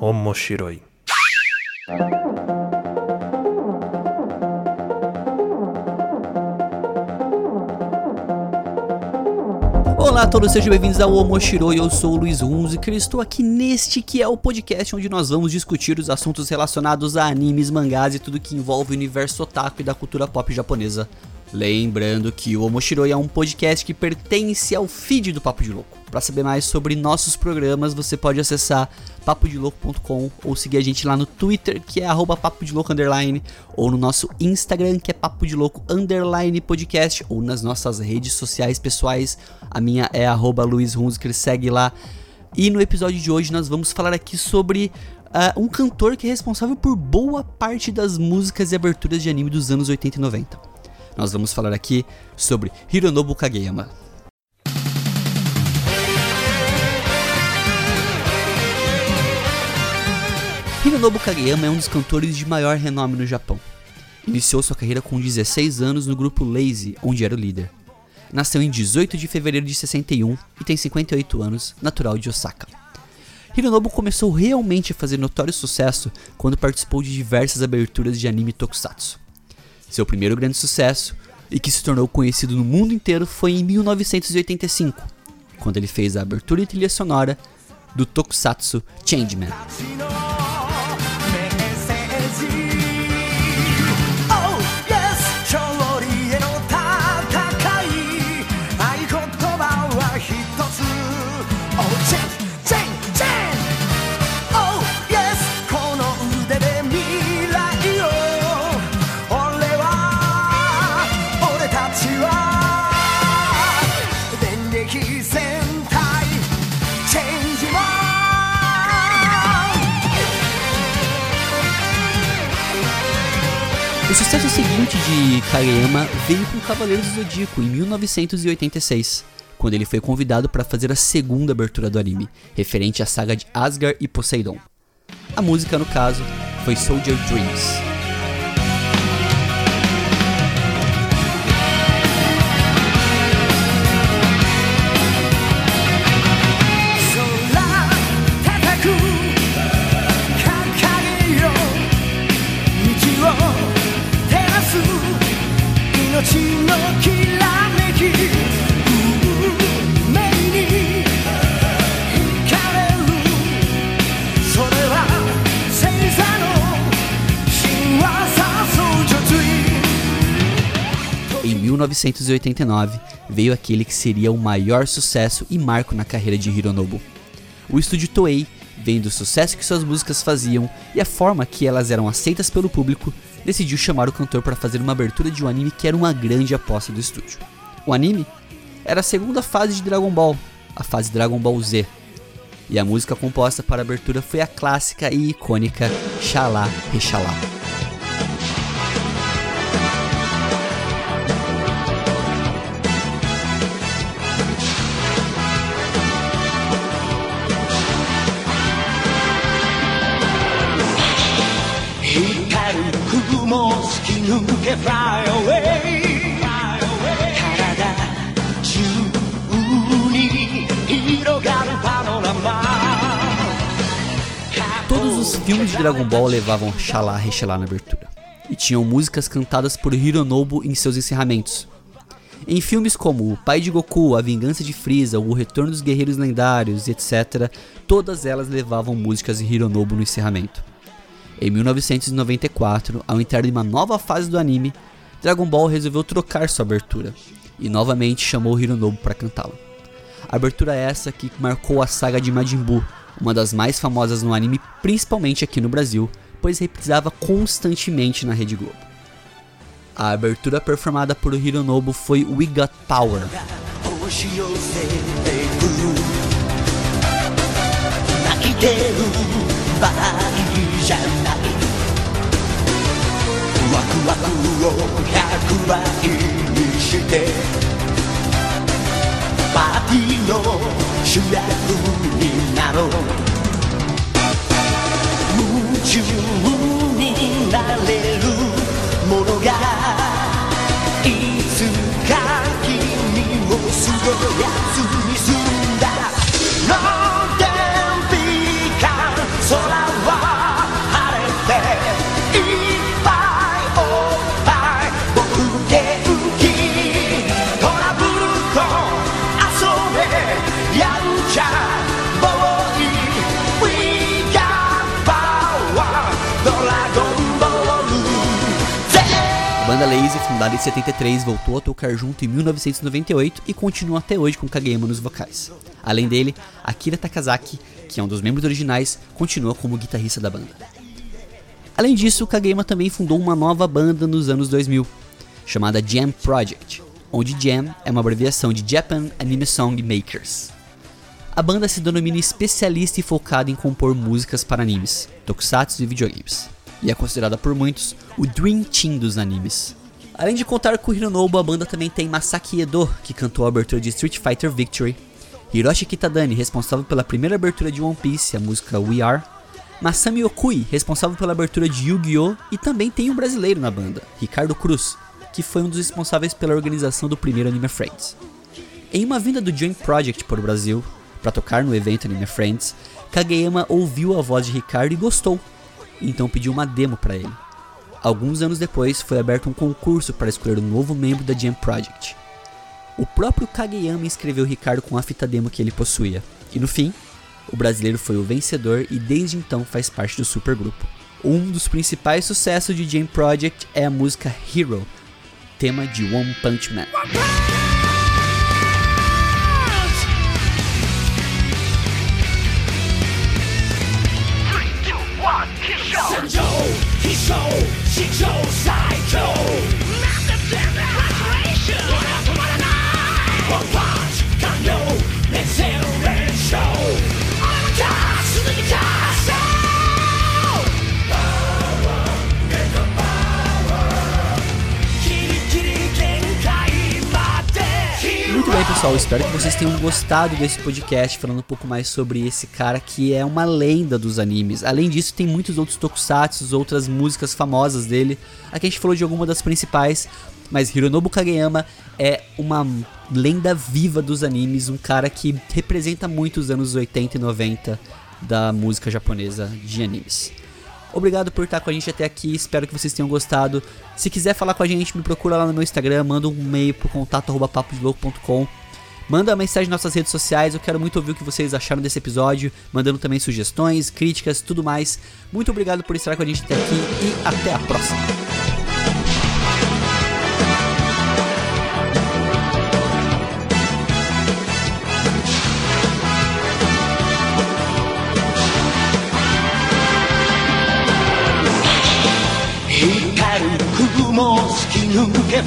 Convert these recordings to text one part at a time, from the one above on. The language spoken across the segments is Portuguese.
Omoshiroi. Olá a todos, sejam bem-vindos ao Omoshiroi, eu sou o Luiz Hunziker e estou aqui neste que é o podcast onde nós vamos discutir os assuntos relacionados a animes, mangás e tudo que envolve o universo otaku e da cultura pop japonesa. Lembrando que o Omoshiroi é um podcast que pertence ao feed do Papo de Louco. Para saber mais sobre nossos programas, você pode acessar papodelouco.com ou seguir a gente lá no Twitter, que é arroba papo de louco underline, ou no nosso Instagram, que é papo de louco underline podcast, ou nas nossas redes sociais pessoais. A minha é arroba Hunziker, segue lá. E no episódio de hoje nós vamos falar aqui sobre uh, um cantor que é responsável por boa parte das músicas e aberturas de anime dos anos 80 e 90 nós vamos falar aqui sobre Hironobu Kageyama. Hironobu Kageyama é um dos cantores de maior renome no Japão. Iniciou sua carreira com 16 anos no grupo Lazy, onde era o líder. Nasceu em 18 de fevereiro de 61 e tem 58 anos, natural de Osaka. Hironobu começou realmente a fazer notório sucesso quando participou de diversas aberturas de anime tokusatsu. Seu primeiro grande sucesso, e que se tornou conhecido no mundo inteiro, foi em 1985, quando ele fez a abertura e trilha sonora do Tokusatsu Changeman. O sucesso seguinte de Kageyama veio com Cavaleiros do Zodíaco em 1986, quando ele foi convidado para fazer a segunda abertura do anime, referente à saga de Asgard e Poseidon. A música, no caso, foi Soldier Dreams. 1989 veio aquele que seria o maior sucesso e marco na carreira de Hironobu. O estúdio Toei, vendo o sucesso que suas músicas faziam e a forma que elas eram aceitas pelo público, decidiu chamar o cantor para fazer uma abertura de um anime que era uma grande aposta do estúdio. O anime era a segunda fase de Dragon Ball, a fase Dragon Ball Z. E a música composta para a abertura foi a clássica e icônica Xalá Rexalá. Fly away Todos os filmes de Dragon Ball levavam Xalá Rexalá na abertura. E tinham músicas cantadas por Hironobu em seus encerramentos. Em filmes como O Pai de Goku, A Vingança de Frieza, O Retorno dos Guerreiros Lendários, etc., todas elas levavam músicas de Hironobu no encerramento. Em 1994, ao entrar em uma nova fase do anime, Dragon Ball resolveu trocar sua abertura e novamente chamou Hironobu para cantá-la. Abertura essa que marcou a saga de Majin Buu, uma das mais famosas no anime, principalmente aqui no Brasil, pois reprisava constantemente na Rede Globo. A abertura performada por Hironobu foi We Got Power. ワクを100倍にしてパーティーの主役になろう。夢中になれるものがいつか君をすごいやつにする。Blaze, fundada em 73, voltou a tocar junto em 1998 e continua até hoje com Kageyama nos vocais. Além dele, Akira Takazaki, que é um dos membros originais, continua como guitarrista da banda. Além disso, Kageyama também fundou uma nova banda nos anos 2000, chamada Jam Project, onde Jam é uma abreviação de Japan Anime Song Makers. A banda se denomina especialista e focada em compor músicas para animes, tokusatsu e videogames, e é considerada por muitos o Dream Team dos animes. Além de contar com Hironobu, a banda também tem Masaki Edo, que cantou a abertura de Street Fighter Victory, Hiroshi Kitadani, responsável pela primeira abertura de One Piece, a música We Are, Masami Okui, responsável pela abertura de Yu-Gi-Oh! e também tem um brasileiro na banda, Ricardo Cruz, que foi um dos responsáveis pela organização do primeiro Anime Friends. Em uma vinda do Joint Project para o Brasil, para tocar no evento Anime Friends, Kageyama ouviu a voz de Ricardo e gostou, então pediu uma demo para ele. Alguns anos depois, foi aberto um concurso para escolher um novo membro da Jam Project. O próprio Kageyama inscreveu Ricardo com a fita demo que ele possuía, e no fim, o brasileiro foi o vencedor e desde então faz parte do supergrupo. Um dos principais sucessos de Jam Project é a música Hero, tema de One Punch Man. Muito bem, pessoal. Espero que vocês tenham gostado desse podcast falando um pouco mais sobre esse cara que é uma lenda dos animes. Além disso, tem muitos outros tokusatsu, outras músicas famosas dele. Aqui a gente falou de alguma das principais, mas Hironobu Kageyama é uma lenda viva dos animes, um cara que representa muito os anos 80 e 90 da música japonesa de animes. Obrigado por estar com a gente até aqui, espero que vocês tenham gostado. Se quiser falar com a gente, me procura lá no meu Instagram, manda um e-mail pro contato@paposlouco.com. Manda uma mensagem nas nossas redes sociais, eu quero muito ouvir o que vocês acharam desse episódio, mandando também sugestões, críticas, tudo mais. Muito obrigado por estar com a gente até aqui e até a próxima.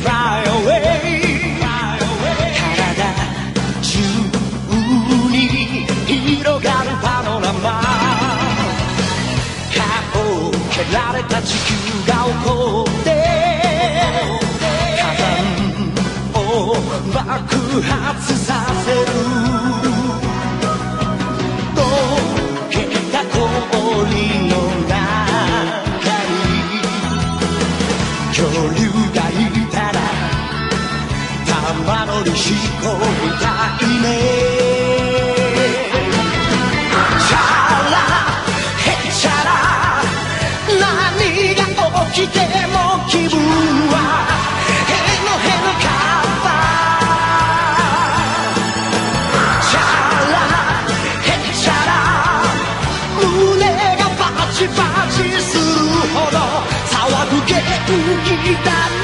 fly away. た地球が起こって火山を爆発する。tudo que dá